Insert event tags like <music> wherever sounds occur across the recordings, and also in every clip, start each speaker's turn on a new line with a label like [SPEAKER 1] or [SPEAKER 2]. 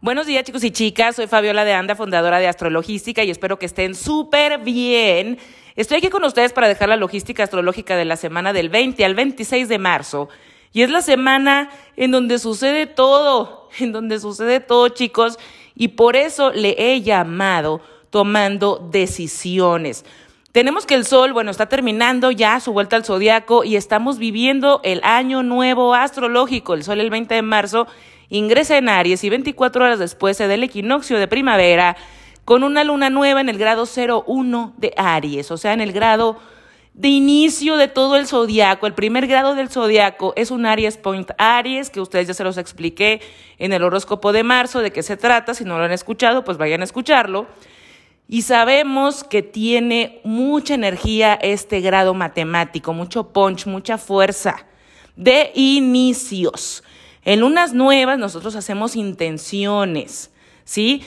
[SPEAKER 1] Buenos días chicos y chicas, soy Fabiola de Anda, fundadora de Astrologística y espero que estén súper bien. Estoy aquí con ustedes para dejar la logística astrológica de la semana del 20 al 26 de marzo. Y es la semana en donde sucede todo, <laughs> en donde sucede todo chicos, y por eso le he llamado tomando decisiones. Tenemos que el Sol, bueno, está terminando ya su vuelta al zodiaco y estamos viviendo el año nuevo astrológico. El Sol el 20 de marzo ingresa en Aries y 24 horas después se da el equinoccio de primavera con una luna nueva en el grado 01 de Aries, o sea, en el grado de inicio de todo el zodiaco. El primer grado del zodiaco es un Aries Point Aries, que ustedes ya se los expliqué en el horóscopo de marzo, de qué se trata. Si no lo han escuchado, pues vayan a escucharlo. Y sabemos que tiene mucha energía este grado matemático, mucho punch, mucha fuerza de inicios. En lunas nuevas nosotros hacemos intenciones, ¿sí?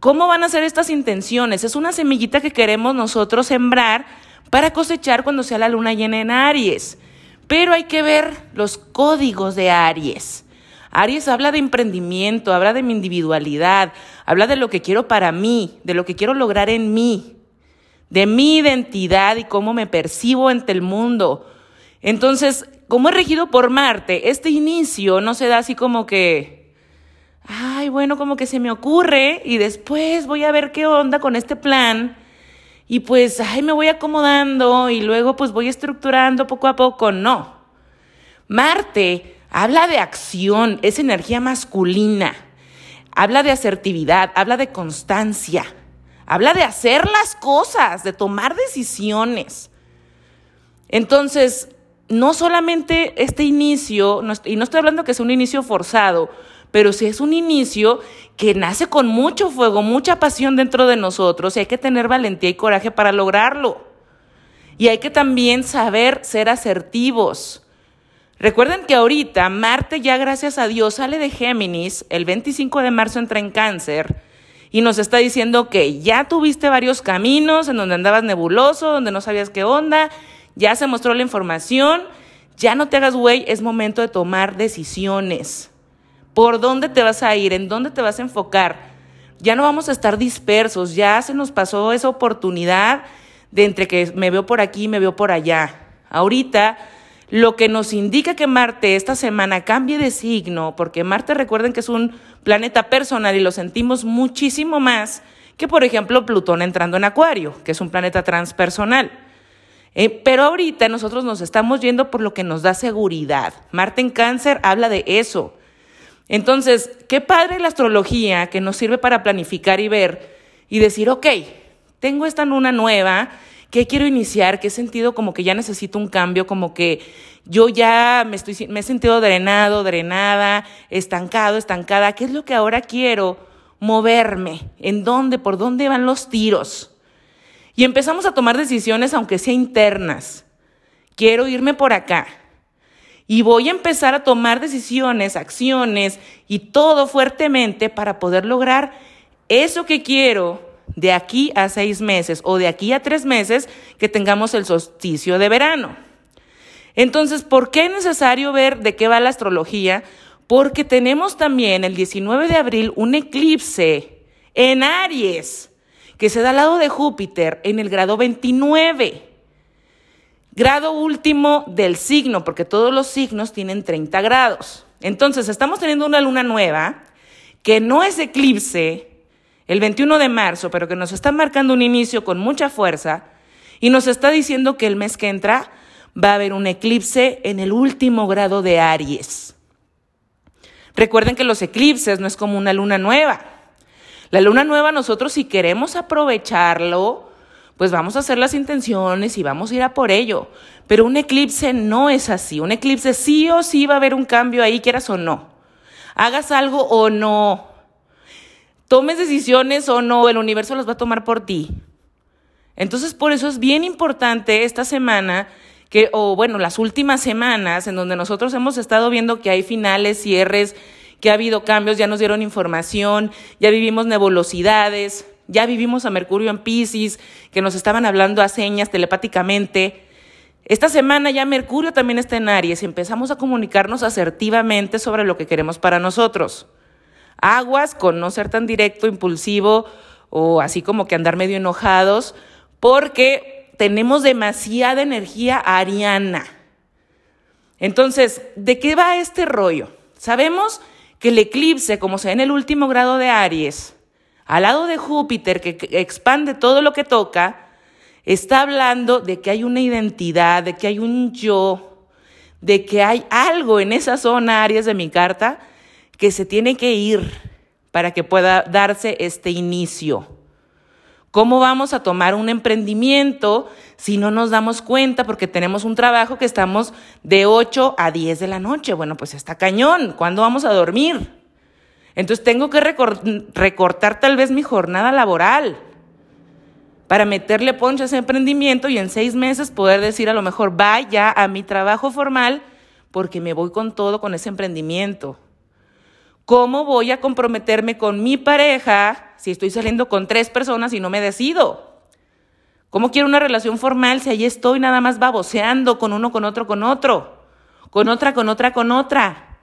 [SPEAKER 1] ¿Cómo van a ser estas intenciones? Es una semillita que queremos nosotros sembrar para cosechar cuando sea la luna llena en Aries. Pero hay que ver los códigos de Aries. Aries habla de emprendimiento, habla de mi individualidad, habla de lo que quiero para mí, de lo que quiero lograr en mí, de mi identidad y cómo me percibo ante el mundo. Entonces, como es regido por Marte, este inicio no se da así como que, ay, bueno, como que se me ocurre y después voy a ver qué onda con este plan y pues, ay, me voy acomodando y luego pues voy estructurando poco a poco. No. Marte habla de acción, es energía masculina, habla de asertividad, habla de constancia, habla de hacer las cosas, de tomar decisiones. Entonces, no solamente este inicio, y no estoy hablando que sea un inicio forzado, pero sí es un inicio que nace con mucho fuego, mucha pasión dentro de nosotros y hay que tener valentía y coraje para lograrlo. Y hay que también saber ser asertivos. Recuerden que ahorita Marte ya gracias a Dios sale de Géminis, el 25 de marzo entra en cáncer y nos está diciendo que ya tuviste varios caminos en donde andabas nebuloso, donde no sabías qué onda ya se mostró la información, ya no te hagas güey, es momento de tomar decisiones. ¿Por dónde te vas a ir? ¿En dónde te vas a enfocar? Ya no vamos a estar dispersos, ya se nos pasó esa oportunidad de entre que me veo por aquí y me veo por allá. Ahorita, lo que nos indica que Marte esta semana cambie de signo, porque Marte recuerden que es un planeta personal y lo sentimos muchísimo más que, por ejemplo, Plutón entrando en Acuario, que es un planeta transpersonal. Eh, pero ahorita nosotros nos estamos yendo por lo que nos da seguridad. Marte en cáncer habla de eso. Entonces, qué padre la astrología que nos sirve para planificar y ver y decir, ok, tengo esta luna nueva, ¿qué quiero iniciar? ¿Qué sentido como que ya necesito un cambio? Como que yo ya me, estoy, me he sentido drenado, drenada, estancado, estancada. ¿Qué es lo que ahora quiero? Moverme. ¿En dónde? ¿Por dónde van los tiros? Y empezamos a tomar decisiones, aunque sea internas. Quiero irme por acá. Y voy a empezar a tomar decisiones, acciones y todo fuertemente para poder lograr eso que quiero de aquí a seis meses o de aquí a tres meses que tengamos el solsticio de verano. Entonces, ¿por qué es necesario ver de qué va la astrología? Porque tenemos también el 19 de abril un eclipse en Aries que se da al lado de Júpiter en el grado 29. Grado último del signo, porque todos los signos tienen 30 grados. Entonces, estamos teniendo una luna nueva que no es eclipse el 21 de marzo, pero que nos está marcando un inicio con mucha fuerza y nos está diciendo que el mes que entra va a haber un eclipse en el último grado de Aries. Recuerden que los eclipses no es como una luna nueva. La luna nueva nosotros si queremos aprovecharlo, pues vamos a hacer las intenciones y vamos a ir a por ello. Pero un eclipse no es así. Un eclipse sí o sí va a haber un cambio ahí, quieras o no. Hagas algo o no. Tomes decisiones o no, el universo las va a tomar por ti. Entonces, por eso es bien importante esta semana que, o bueno, las últimas semanas en donde nosotros hemos estado viendo que hay finales, cierres, que ha habido cambios, ya nos dieron información, ya vivimos nebulosidades, ya vivimos a Mercurio en Pisces, que nos estaban hablando a señas telepáticamente. Esta semana ya Mercurio también está en Aries y empezamos a comunicarnos asertivamente sobre lo que queremos para nosotros. Aguas con no ser tan directo, impulsivo o así como que andar medio enojados, porque tenemos demasiada energía ariana. Entonces, ¿de qué va este rollo? Sabemos que el eclipse, como se ve en el último grado de Aries, al lado de Júpiter, que expande todo lo que toca, está hablando de que hay una identidad, de que hay un yo, de que hay algo en esa zona Aries de mi carta que se tiene que ir para que pueda darse este inicio. ¿Cómo vamos a tomar un emprendimiento si no nos damos cuenta porque tenemos un trabajo que estamos de 8 a 10 de la noche? Bueno, pues está cañón. ¿Cuándo vamos a dormir? Entonces tengo que recortar tal vez mi jornada laboral para meterle poncho a ese emprendimiento y en seis meses poder decir a lo mejor vaya a mi trabajo formal porque me voy con todo con ese emprendimiento. ¿Cómo voy a comprometerme con mi pareja si estoy saliendo con tres personas y no me decido? ¿Cómo quiero una relación formal si ahí estoy nada más baboseando con uno, con otro, con otro? Con otra, con otra, con otra.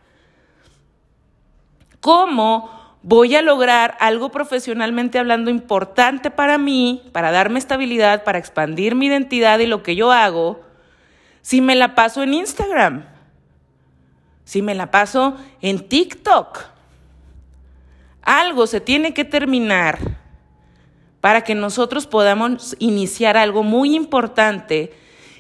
[SPEAKER 1] ¿Cómo voy a lograr algo profesionalmente hablando importante para mí, para darme estabilidad, para expandir mi identidad y lo que yo hago, si me la paso en Instagram? Si me la paso en TikTok algo se tiene que terminar para que nosotros podamos iniciar algo muy importante,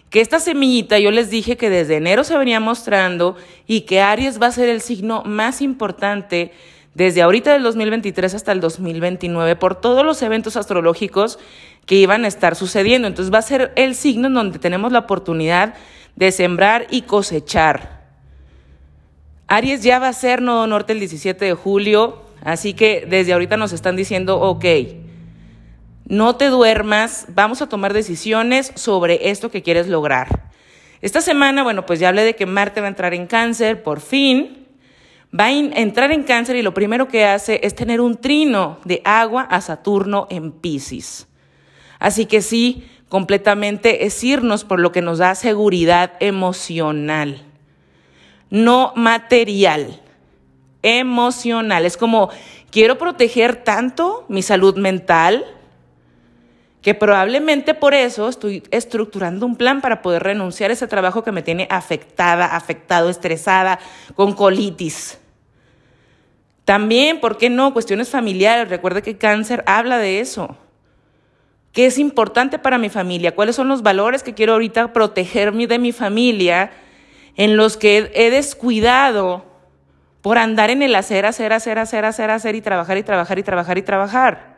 [SPEAKER 1] que esta semillita yo les dije que desde enero se venía mostrando y que Aries va a ser el signo más importante desde ahorita del 2023 hasta el 2029 por todos los eventos astrológicos que iban a estar sucediendo. Entonces va a ser el signo en donde tenemos la oportunidad de sembrar y cosechar. Aries ya va a ser Nodo Norte el 17 de julio, Así que desde ahorita nos están diciendo, ok, no te duermas, vamos a tomar decisiones sobre esto que quieres lograr. Esta semana, bueno, pues ya hablé de que Marte va a entrar en cáncer, por fin. Va a entrar en cáncer y lo primero que hace es tener un trino de agua a Saturno en Pisces. Así que sí, completamente es irnos por lo que nos da seguridad emocional, no material emocional. Es como, quiero proteger tanto mi salud mental que probablemente por eso estoy estructurando un plan para poder renunciar a ese trabajo que me tiene afectada, afectado, estresada, con colitis. También, ¿por qué no? Cuestiones familiares. Recuerde que cáncer habla de eso. ¿Qué es importante para mi familia? ¿Cuáles son los valores que quiero ahorita protegerme de mi familia en los que he descuidado por andar en el hacer, hacer, hacer, hacer, hacer, hacer y trabajar y trabajar y trabajar y trabajar.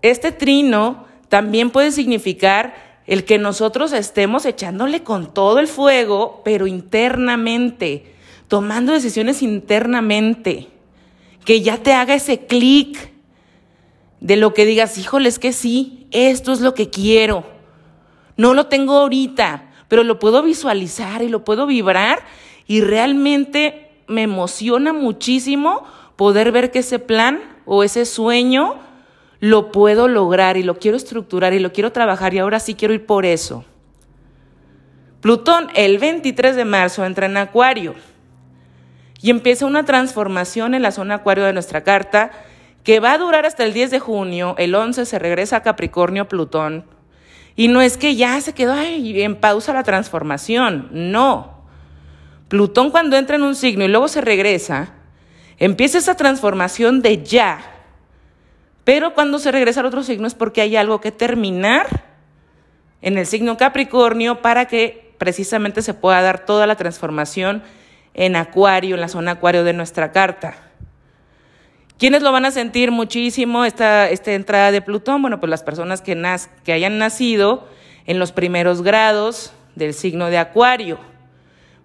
[SPEAKER 1] Este trino también puede significar el que nosotros estemos echándole con todo el fuego, pero internamente, tomando decisiones internamente, que ya te haga ese clic de lo que digas, híjole, es que sí, esto es lo que quiero. No lo tengo ahorita, pero lo puedo visualizar y lo puedo vibrar y realmente me emociona muchísimo poder ver que ese plan o ese sueño lo puedo lograr y lo quiero estructurar y lo quiero trabajar y ahora sí quiero ir por eso. Plutón el 23 de marzo entra en Acuario y empieza una transformación en la zona Acuario de nuestra carta que va a durar hasta el 10 de junio, el 11 se regresa a Capricornio Plutón. Y no es que ya se quedó en pausa la transformación, no. Plutón cuando entra en un signo y luego se regresa, empieza esa transformación de ya. Pero cuando se regresa al otro signo es porque hay algo que terminar en el signo Capricornio para que precisamente se pueda dar toda la transformación en Acuario, en la zona Acuario de nuestra carta. ¿Quiénes lo van a sentir muchísimo esta, esta entrada de Plutón? Bueno, pues las personas que, que hayan nacido en los primeros grados del signo de Acuario.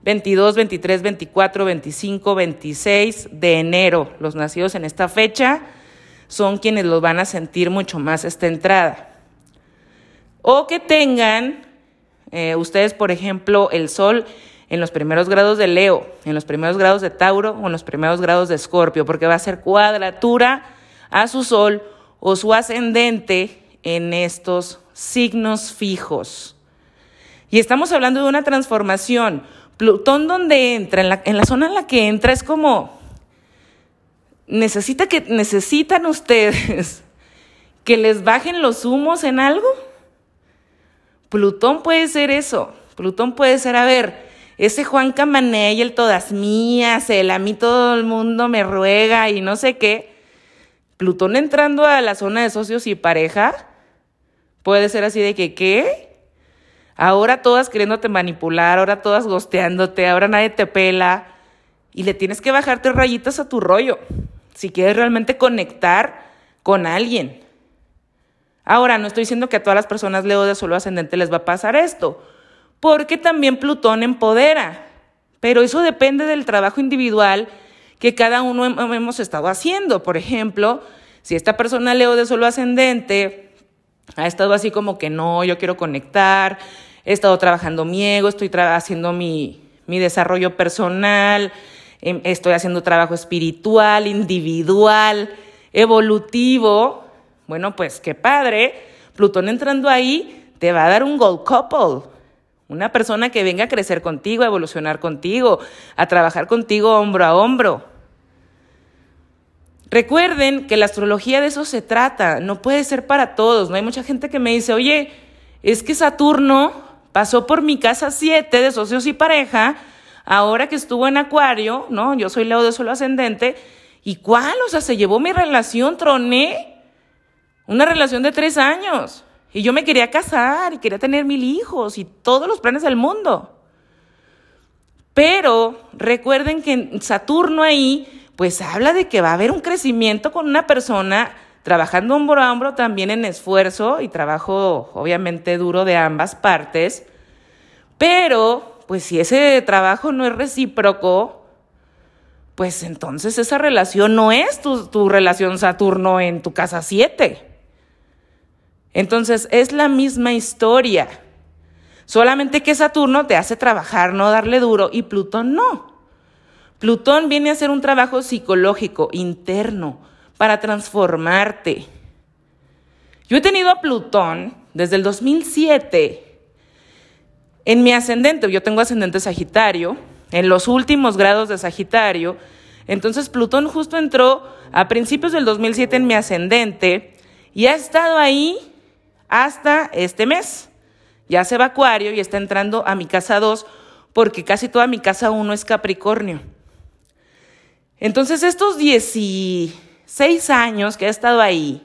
[SPEAKER 1] 22, 23, 24, 25, 26 de enero. Los nacidos en esta fecha son quienes los van a sentir mucho más esta entrada. O que tengan eh, ustedes, por ejemplo, el sol en los primeros grados de Leo, en los primeros grados de Tauro o en los primeros grados de Escorpio, porque va a ser cuadratura a su sol o su ascendente en estos signos fijos. Y estamos hablando de una transformación. Plutón donde entra, en la, zona en la que entra es como, necesita que, necesitan ustedes <laughs> que les bajen los humos en algo. Plutón puede ser eso. Plutón puede ser, a ver, ese Juan Camané y el todas mías, el a mí todo el mundo me ruega y no sé qué. Plutón entrando a la zona de socios y pareja, puede ser así de que, ¿qué? Ahora todas queriéndote manipular, ahora todas gosteándote, ahora nadie te pela. Y le tienes que bajarte rayitas a tu rollo, si quieres realmente conectar con alguien. Ahora, no estoy diciendo que a todas las personas Leo de solo ascendente les va a pasar esto porque también Plutón empodera. Pero eso depende del trabajo individual que cada uno hemos estado haciendo. Por ejemplo, si esta persona Leo de solo ascendente ha estado así como que no, yo quiero conectar, he estado trabajando mi ego, estoy haciendo mi, mi desarrollo personal, em, estoy haciendo trabajo espiritual, individual, evolutivo. Bueno, pues qué padre. Plutón entrando ahí te va a dar un gold couple una persona que venga a crecer contigo, a evolucionar contigo, a trabajar contigo hombro a hombro. Recuerden que la astrología de eso se trata, no puede ser para todos. No hay mucha gente que me dice, oye, es que Saturno pasó por mi casa 7 de socios y pareja, ahora que estuvo en Acuario, ¿no? Yo soy Leo de Solo Ascendente, ¿y cuál? O sea, se llevó mi relación, troné. Una relación de tres años. Y yo me quería casar y quería tener mil hijos y todos los planes del mundo. Pero recuerden que Saturno ahí, pues habla de que va a haber un crecimiento con una persona trabajando hombro a hombro también en esfuerzo y trabajo obviamente duro de ambas partes. Pero, pues si ese trabajo no es recíproco, pues entonces esa relación no es tu, tu relación Saturno en tu casa 7. Entonces es la misma historia. Solamente que Saturno te hace trabajar, no darle duro, y Plutón no. Plutón viene a hacer un trabajo psicológico, interno, para transformarte. Yo he tenido a Plutón desde el 2007 en mi ascendente. Yo tengo ascendente Sagitario, en los últimos grados de Sagitario. Entonces Plutón justo entró a principios del 2007 en mi ascendente y ha estado ahí hasta este mes. Ya se va Acuario y está entrando a mi casa 2 porque casi toda mi casa 1 es Capricornio. Entonces estos 16 años que ha estado ahí,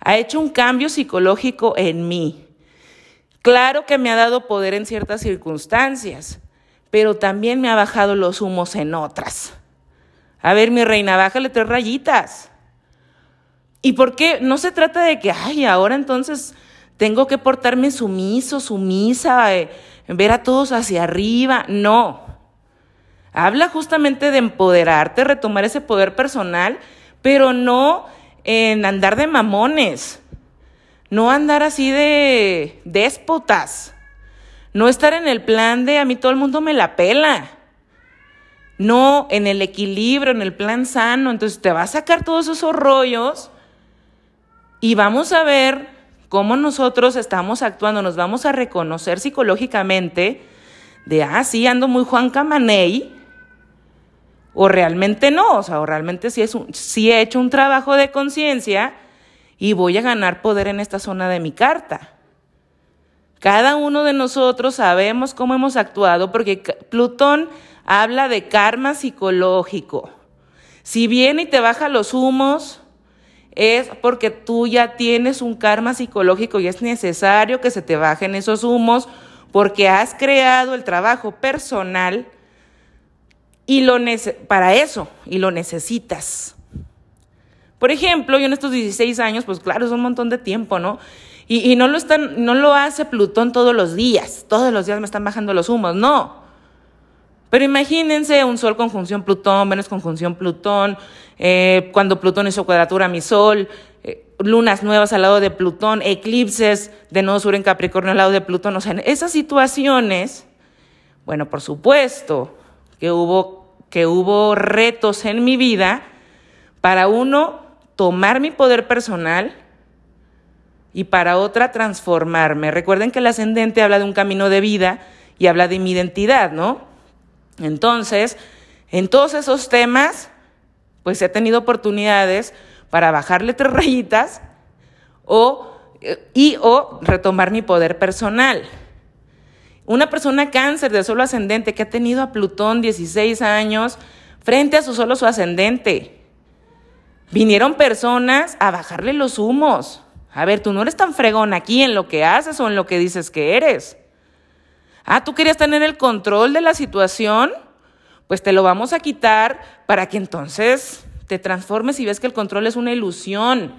[SPEAKER 1] ha hecho un cambio psicológico en mí. Claro que me ha dado poder en ciertas circunstancias, pero también me ha bajado los humos en otras. A ver, mi reina, bájale tres rayitas. ¿Y por qué? No se trata de que, ay, ahora entonces tengo que portarme sumiso, sumisa, eh, ver a todos hacia arriba. No. Habla justamente de empoderarte, retomar ese poder personal, pero no en andar de mamones, no andar así de déspotas, no estar en el plan de a mí todo el mundo me la pela, no en el equilibrio, en el plan sano, entonces te va a sacar todos esos rollos y vamos a ver cómo nosotros estamos actuando, nos vamos a reconocer psicológicamente de, ah, sí, ando muy Juan Camaney, o realmente no, o sea, o realmente sí, es un, sí he hecho un trabajo de conciencia y voy a ganar poder en esta zona de mi carta. Cada uno de nosotros sabemos cómo hemos actuado porque Plutón habla de karma psicológico. Si viene y te baja los humos, es porque tú ya tienes un karma psicológico y es necesario que se te bajen esos humos porque has creado el trabajo personal y lo para eso y lo necesitas. Por ejemplo, yo en estos 16 años, pues claro, es un montón de tiempo, ¿no? Y, no, lo están, no lo hace Plutón todos los días, todos los días me están bajando los humos, no. Pero imagínense un Sol conjunción Plutón, Venus conjunción Plutón, eh, cuando Plutón hizo cuadratura a mi Sol, eh, lunas nuevas al lado de Plutón, eclipses de Nodo Sur en Capricornio al lado de Plutón. O sea, esas situaciones, bueno, por supuesto que hubo, que hubo retos en mi vida para uno tomar mi poder personal y para otra transformarme. Recuerden que el ascendente habla de un camino de vida y habla de mi identidad, ¿no? Entonces, en todos esos temas, pues he tenido oportunidades para bajarle tres rayitas o, eh, y o retomar mi poder personal. Una persona cáncer de solo ascendente que ha tenido a Plutón 16 años frente a su solo su ascendente. Vinieron personas a bajarle los humos. A ver, tú no eres tan fregón aquí en lo que haces o en lo que dices que eres. Ah, tú querías tener el control de la situación, pues te lo vamos a quitar para que entonces te transformes y ves que el control es una ilusión.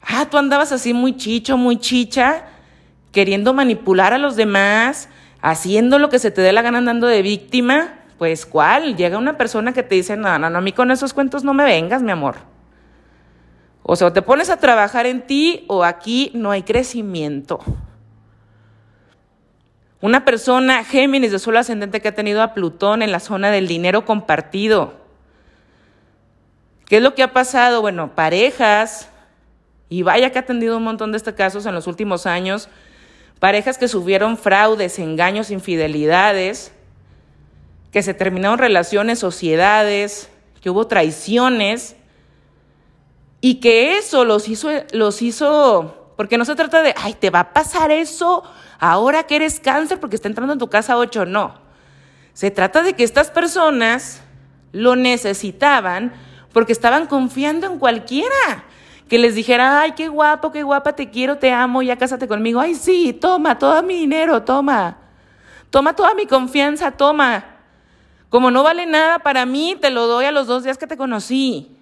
[SPEAKER 1] Ah, tú andabas así muy chicho, muy chicha, queriendo manipular a los demás, haciendo lo que se te dé la gana andando de víctima. Pues, ¿cuál? Llega una persona que te dice, no, no, no, a mí con esos cuentos no me vengas, mi amor. O sea, te pones a trabajar en ti o aquí no hay crecimiento. Una persona Géminis de suelo ascendente que ha tenido a Plutón en la zona del dinero compartido. ¿Qué es lo que ha pasado? Bueno, parejas, y vaya que ha atendido un montón de estos casos en los últimos años, parejas que sufrieron fraudes, engaños, infidelidades, que se terminaron relaciones, sociedades, que hubo traiciones, y que eso los hizo, los hizo, porque no se trata de, ay, te va a pasar eso ahora que eres cáncer porque está entrando en tu casa 8, no. Se trata de que estas personas lo necesitaban porque estaban confiando en cualquiera. Que les dijera, ay, qué guapo, qué guapa, te quiero, te amo, ya cásate conmigo. Ay, sí, toma todo mi dinero, toma. Toma toda mi confianza, toma. Como no vale nada para mí, te lo doy a los dos días que te conocí.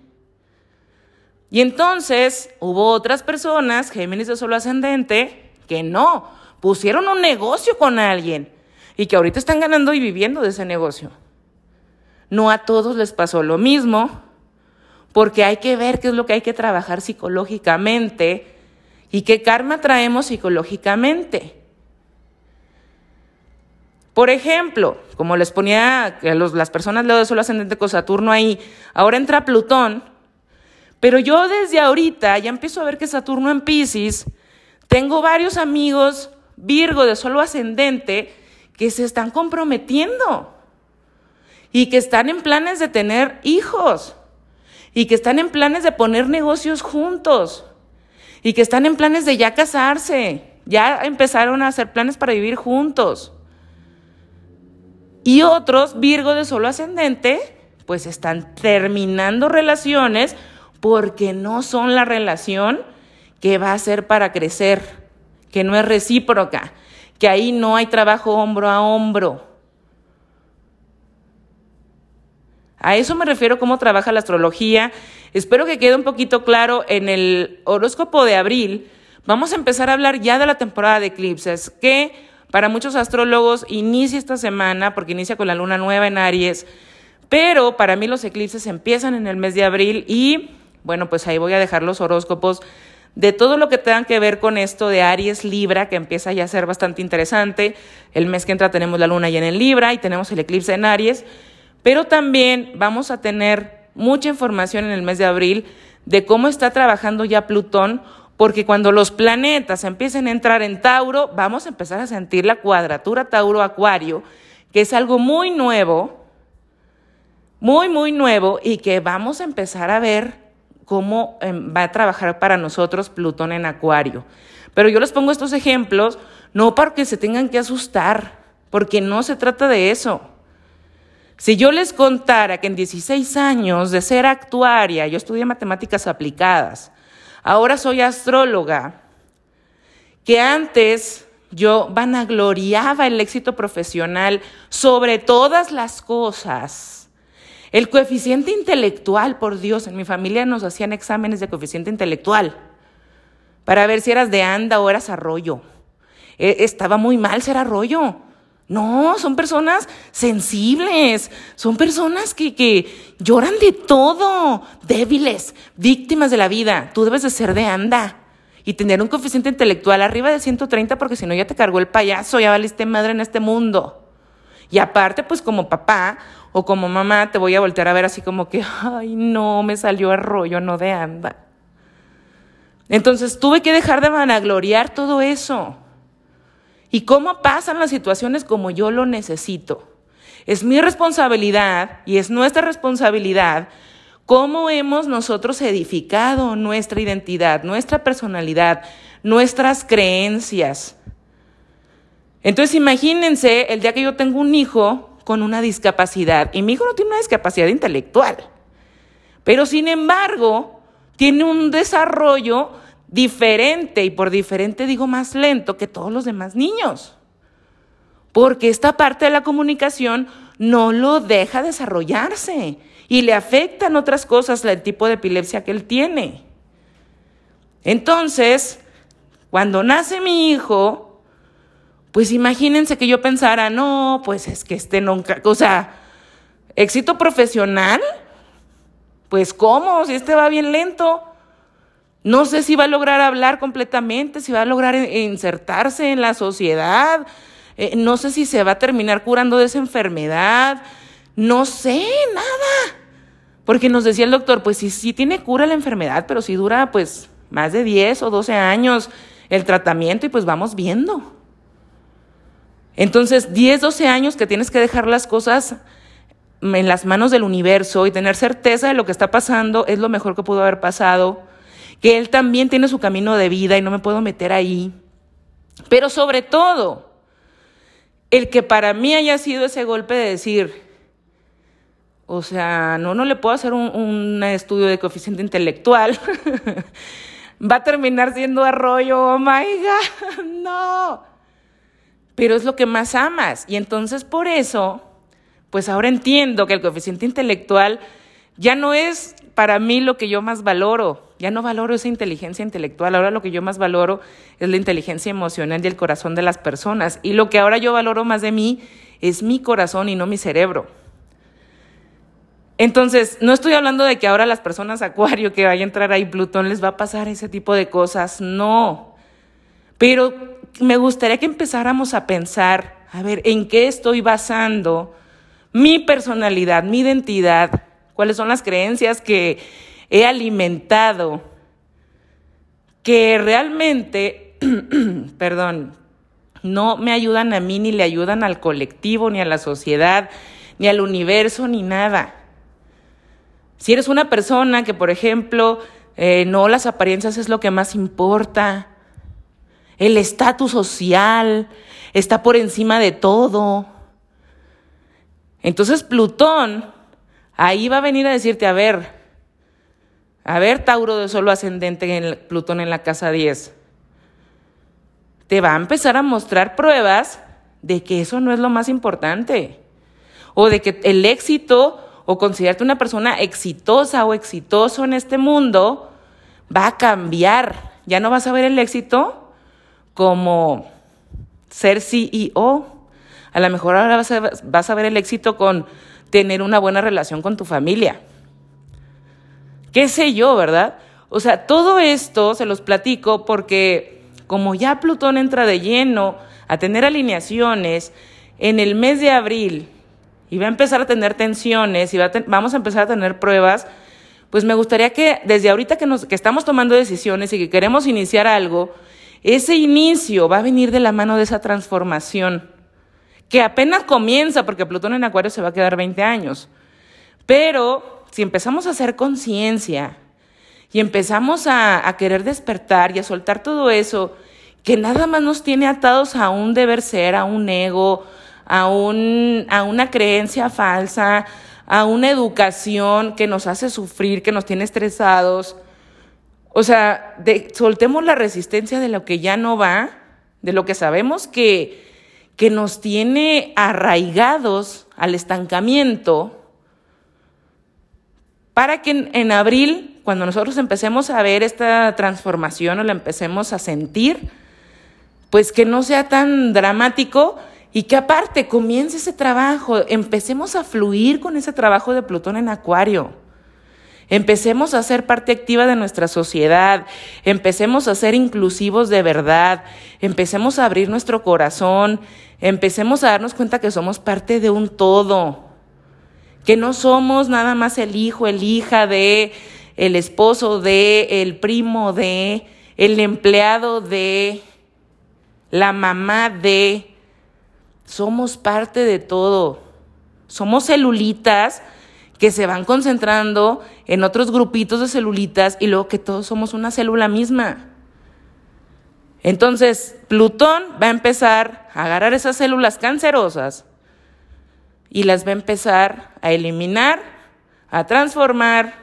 [SPEAKER 1] Y entonces hubo otras personas, Géminis de solo ascendente, que no, pusieron un negocio con alguien y que ahorita están ganando y viviendo de ese negocio. No a todos les pasó lo mismo, porque hay que ver qué es lo que hay que trabajar psicológicamente y qué karma traemos psicológicamente. Por ejemplo, como les ponía que las personas leo de solo ascendente con Saturno ahí, ahora entra Plutón, pero yo desde ahorita ya empiezo a ver que Saturno en Pisces, tengo varios amigos Virgo de solo ascendente que se están comprometiendo y que están en planes de tener hijos y que están en planes de poner negocios juntos y que están en planes de ya casarse, ya empezaron a hacer planes para vivir juntos. Y otros, Virgo de solo ascendente, pues están terminando relaciones porque no son la relación que va a ser para crecer que no es recíproca, que ahí no hay trabajo hombro a hombro. A eso me refiero cómo trabaja la astrología. Espero que quede un poquito claro en el horóscopo de abril. Vamos a empezar a hablar ya de la temporada de eclipses, que para muchos astrólogos inicia esta semana, porque inicia con la luna nueva en Aries, pero para mí los eclipses empiezan en el mes de abril y bueno, pues ahí voy a dejar los horóscopos de todo lo que tenga que ver con esto de Aries Libra, que empieza ya a ser bastante interesante. El mes que entra tenemos la luna llena en Libra y tenemos el eclipse en Aries, pero también vamos a tener mucha información en el mes de abril de cómo está trabajando ya Plutón, porque cuando los planetas empiecen a entrar en Tauro, vamos a empezar a sentir la cuadratura Tauro-Acuario, que es algo muy nuevo, muy, muy nuevo, y que vamos a empezar a ver cómo em, va a trabajar para nosotros Plutón en Acuario. Pero yo les pongo estos ejemplos no para que se tengan que asustar, porque no se trata de eso. Si yo les contara que en 16 años de ser actuaria, yo estudié matemáticas aplicadas, ahora soy astróloga, que antes yo vanagloriaba el éxito profesional sobre todas las cosas, el coeficiente intelectual, por Dios, en mi familia nos hacían exámenes de coeficiente intelectual para ver si eras de anda o eras arroyo. E, estaba muy mal ser arroyo. No, son personas sensibles, son personas que, que lloran de todo, débiles, víctimas de la vida. Tú debes de ser de anda y tener un coeficiente intelectual arriba de 130 porque si no ya te cargó el payaso, ya valiste madre en este mundo. Y aparte, pues como papá o como mamá, te voy a voltear a ver así como que, ay, no, me salió el rollo, no de anda. Entonces tuve que dejar de vanagloriar todo eso. ¿Y cómo pasan las situaciones como yo lo necesito? Es mi responsabilidad y es nuestra responsabilidad cómo hemos nosotros edificado nuestra identidad, nuestra personalidad, nuestras creencias. Entonces imagínense el día que yo tengo un hijo con una discapacidad y mi hijo no tiene una discapacidad intelectual, pero sin embargo tiene un desarrollo diferente y por diferente digo más lento que todos los demás niños, porque esta parte de la comunicación no lo deja desarrollarse y le afectan otras cosas el tipo de epilepsia que él tiene. Entonces, cuando nace mi hijo, pues imagínense que yo pensara, no, pues es que este nunca, o sea, éxito profesional, pues cómo, si este va bien lento. No sé si va a lograr hablar completamente, si va a lograr insertarse en la sociedad, eh, no sé si se va a terminar curando de esa enfermedad, no sé, nada. Porque nos decía el doctor, pues sí, sí tiene cura la enfermedad, pero si dura pues más de 10 o 12 años el tratamiento y pues vamos viendo. Entonces, 10, 12 años que tienes que dejar las cosas en las manos del universo y tener certeza de lo que está pasando es lo mejor que pudo haber pasado. Que él también tiene su camino de vida y no me puedo meter ahí. Pero sobre todo, el que para mí haya sido ese golpe de decir, o sea, no, no le puedo hacer un, un estudio de coeficiente intelectual. <laughs> Va a terminar siendo arroyo, oh my God, <laughs> no. Pero es lo que más amas. Y entonces por eso, pues ahora entiendo que el coeficiente intelectual ya no es para mí lo que yo más valoro. Ya no valoro esa inteligencia intelectual. Ahora lo que yo más valoro es la inteligencia emocional y el corazón de las personas. Y lo que ahora yo valoro más de mí es mi corazón y no mi cerebro. Entonces, no estoy hablando de que ahora las personas acuario que vaya a entrar ahí Plutón les va a pasar ese tipo de cosas, no. Pero me gustaría que empezáramos a pensar, a ver, ¿en qué estoy basando mi personalidad, mi identidad? ¿Cuáles son las creencias que he alimentado que realmente, <clears throat> perdón, no me ayudan a mí ni le ayudan al colectivo, ni a la sociedad, ni al universo, ni nada? Si eres una persona que, por ejemplo, eh, no las apariencias es lo que más importa, el estatus social está por encima de todo. Entonces Plutón ahí va a venir a decirte, a ver, a ver, Tauro de solo ascendente en Plutón en la casa 10. Te va a empezar a mostrar pruebas de que eso no es lo más importante. O de que el éxito o considerarte una persona exitosa o exitoso en este mundo, va a cambiar. Ya no vas a ver el éxito como ser CEO. A lo mejor ahora vas a, vas a ver el éxito con tener una buena relación con tu familia. ¿Qué sé yo, verdad? O sea, todo esto se los platico porque como ya Plutón entra de lleno a tener alineaciones en el mes de abril y va a empezar a tener tensiones y vamos a empezar a tener pruebas, pues me gustaría que desde ahorita que, nos, que estamos tomando decisiones y que queremos iniciar algo, ese inicio va a venir de la mano de esa transformación, que apenas comienza, porque Plutón en Acuario se va a quedar 20 años. Pero si empezamos a hacer conciencia y empezamos a, querer despertar y a soltar todo eso, que nada más nos tiene atados a un deber ser, a un ego, a, un, a una creencia falsa, a una educación que nos hace sufrir, que nos tiene estresados. O sea, soltemos la resistencia de lo que ya no va, de lo que sabemos que, que nos tiene arraigados al estancamiento, para que en, abril, cuando nosotros empecemos a ver esta transformación o la empecemos a sentir, pues que no sea tan dramático y que aparte comience ese trabajo, empecemos a fluir con ese trabajo de Plutón en Acuario. Empecemos a ser parte activa de nuestra sociedad, empecemos a ser inclusivos de verdad, empecemos a abrir nuestro corazón, empecemos a darnos cuenta que somos parte de un todo, que no somos nada más el hijo, el hija de, el esposo de, el primo de, el empleado de, la mamá de, somos parte de todo. Somos celulitas que se van concentrando en otros grupitos de celulitas y luego que todos somos una célula misma. Entonces, Plutón va a empezar a agarrar esas células cancerosas y las va a empezar a eliminar, a transformar,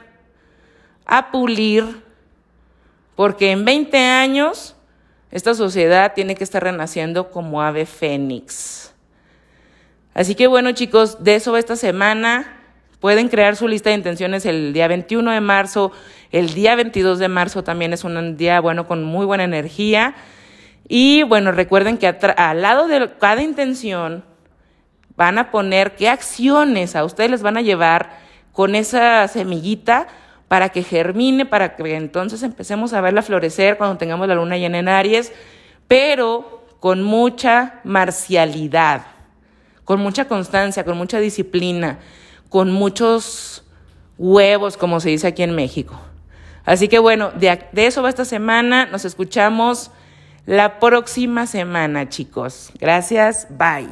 [SPEAKER 1] a pulir, porque en 20 años esta sociedad tiene que estar renaciendo como ave fénix. Así que bueno chicos, de eso esta semana. Pueden crear su lista de intenciones el día 21 de marzo, el día 22 de marzo también es un día bueno con muy buena energía. Y bueno, recuerden que al lado de cada intención van a poner qué acciones a ustedes les van a llevar con esa semillita para que germine, para que entonces empecemos a verla florecer cuando tengamos la luna llena en Aries, pero con mucha marcialidad, con mucha constancia, con mucha disciplina, con muchos huevos, como se dice aquí en México. Así que bueno, de, de eso va esta semana. Nos escuchamos la próxima semana, chicos. Gracias. Bye.